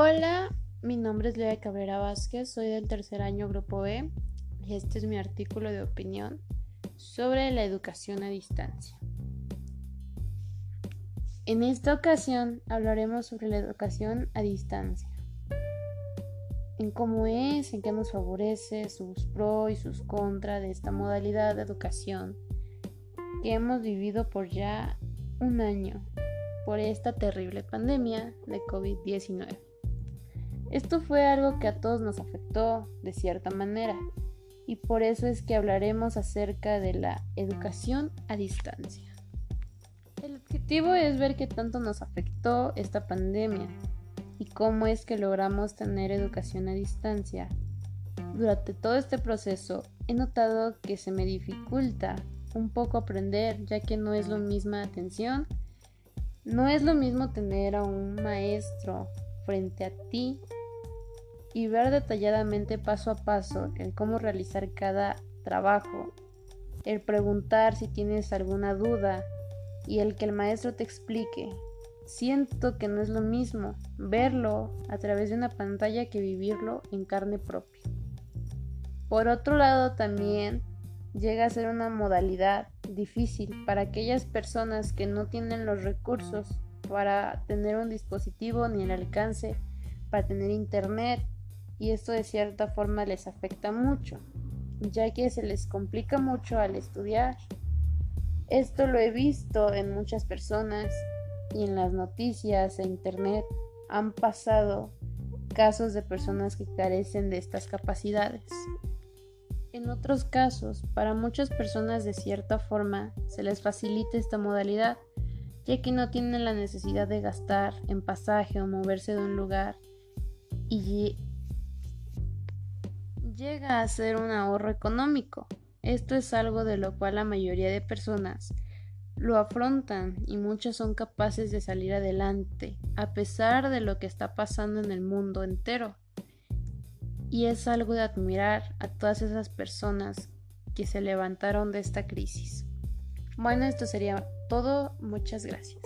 Hola, mi nombre es Lea Cabrera Vázquez, soy del tercer año Grupo B y este es mi artículo de opinión sobre la educación a distancia. En esta ocasión hablaremos sobre la educación a distancia, en cómo es, en qué nos favorece, sus pros y sus contras de esta modalidad de educación que hemos vivido por ya un año por esta terrible pandemia de COVID-19. Esto fue algo que a todos nos afectó de cierta manera y por eso es que hablaremos acerca de la educación a distancia. El objetivo es ver qué tanto nos afectó esta pandemia y cómo es que logramos tener educación a distancia. Durante todo este proceso he notado que se me dificulta un poco aprender ya que no es lo misma atención, no es lo mismo tener a un maestro frente a ti y ver detalladamente paso a paso el cómo realizar cada trabajo, el preguntar si tienes alguna duda y el que el maestro te explique. Siento que no es lo mismo verlo a través de una pantalla que vivirlo en carne propia. Por otro lado, también llega a ser una modalidad difícil para aquellas personas que no tienen los recursos para tener un dispositivo ni el alcance para tener internet y esto de cierta forma les afecta mucho, ya que se les complica mucho al estudiar. Esto lo he visto en muchas personas y en las noticias e internet han pasado casos de personas que carecen de estas capacidades. En otros casos, para muchas personas de cierta forma se les facilita esta modalidad, ya que no tienen la necesidad de gastar en pasaje o moverse de un lugar y llega a ser un ahorro económico. Esto es algo de lo cual la mayoría de personas lo afrontan y muchas son capaces de salir adelante a pesar de lo que está pasando en el mundo entero. Y es algo de admirar a todas esas personas que se levantaron de esta crisis. Bueno, esto sería todo. Muchas gracias.